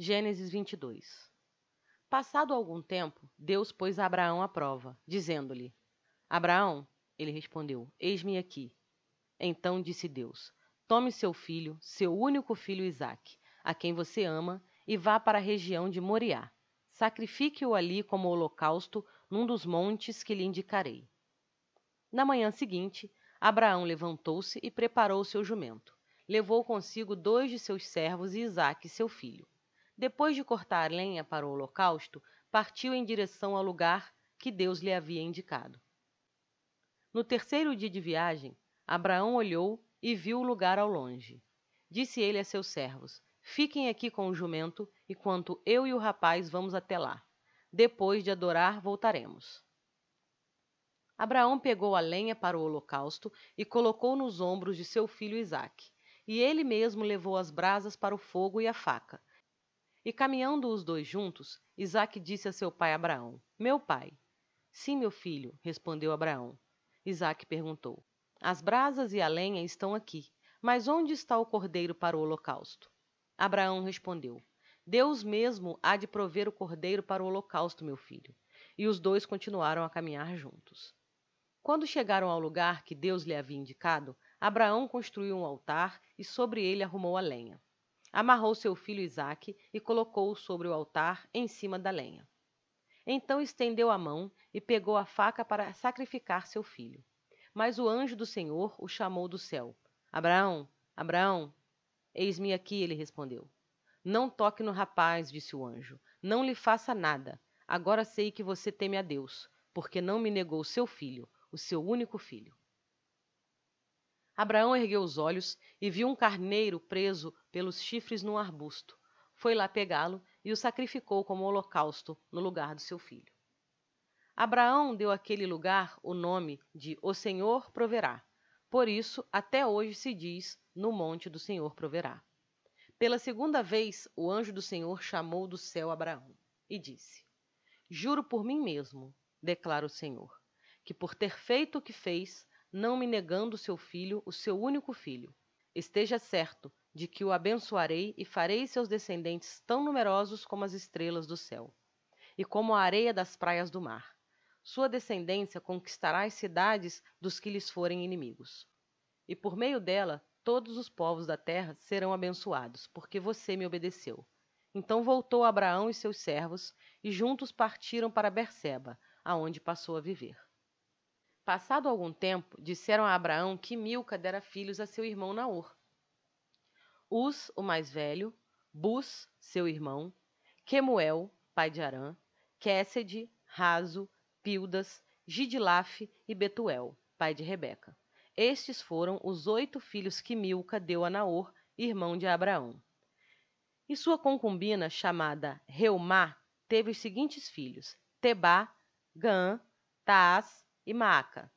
Gênesis 22 Passado algum tempo, Deus pôs Abraão à prova, dizendo-lhe: Abraão, ele respondeu: Eis-me aqui. Então disse Deus: Tome seu filho, seu único filho Isaque, a quem você ama, e vá para a região de Moriá. Sacrifique-o ali como holocausto num dos montes que lhe indicarei. Na manhã seguinte, Abraão levantou-se e preparou seu jumento. Levou consigo dois de seus servos e Isaque, seu filho. Depois de cortar lenha para o holocausto, partiu em direção ao lugar que Deus lhe havia indicado. No terceiro dia de viagem, Abraão olhou e viu o lugar ao longe. Disse ele a seus servos: Fiquem aqui com o jumento, enquanto eu e o rapaz vamos até lá. Depois de adorar, voltaremos. Abraão pegou a lenha para o holocausto e colocou nos ombros de seu filho Isaque, e ele mesmo levou as brasas para o fogo e a faca, e caminhando os dois juntos, Isaque disse a seu pai Abraão: Meu pai. Sim, meu filho, respondeu Abraão. Isaque perguntou: As brasas e a lenha estão aqui, mas onde está o cordeiro para o holocausto? Abraão respondeu: Deus mesmo há de prover o cordeiro para o holocausto, meu filho. E os dois continuaram a caminhar juntos. Quando chegaram ao lugar que Deus lhe havia indicado, Abraão construiu um altar e sobre ele arrumou a lenha amarrou seu filho Isaque e colocou-o sobre o altar em cima da lenha. Então estendeu a mão e pegou a faca para sacrificar seu filho. Mas o anjo do Senhor o chamou do céu. Abraão, Abraão, eis-me aqui, ele respondeu. Não toque no rapaz, disse o anjo. Não lhe faça nada. Agora sei que você teme a Deus, porque não me negou seu filho, o seu único filho. Abraão ergueu os olhos e viu um carneiro preso pelos chifres num arbusto. Foi lá pegá-lo e o sacrificou como holocausto no lugar do seu filho. Abraão deu àquele lugar o nome de O Senhor Proverá. Por isso, até hoje se diz: No monte do Senhor proverá. Pela segunda vez, o anjo do Senhor chamou do céu Abraão e disse: Juro por mim mesmo, declara o Senhor, que por ter feito o que fez, não me negando seu filho, o seu único filho. Esteja certo de que o abençoarei e farei seus descendentes tão numerosos como as estrelas do céu, e como a areia das praias do mar. Sua descendência conquistará as cidades dos que lhes forem inimigos. E por meio dela, todos os povos da terra serão abençoados, porque você me obedeceu. Então voltou Abraão e seus servos, e juntos partiram para Berseba, aonde passou a viver. Passado algum tempo, disseram a Abraão que Milca dera filhos a seu irmão Naor. Uz, o mais velho, Bus, seu irmão, Quemuel, pai de Arã, Quésede, Raso, Pildas, Gidilaf e Betuel, pai de Rebeca. Estes foram os oito filhos que Milca deu a Naor, irmão de Abraão. E sua concubina, chamada Reumá, teve os seguintes filhos: Tebá, Gã, Taás, e Maaca.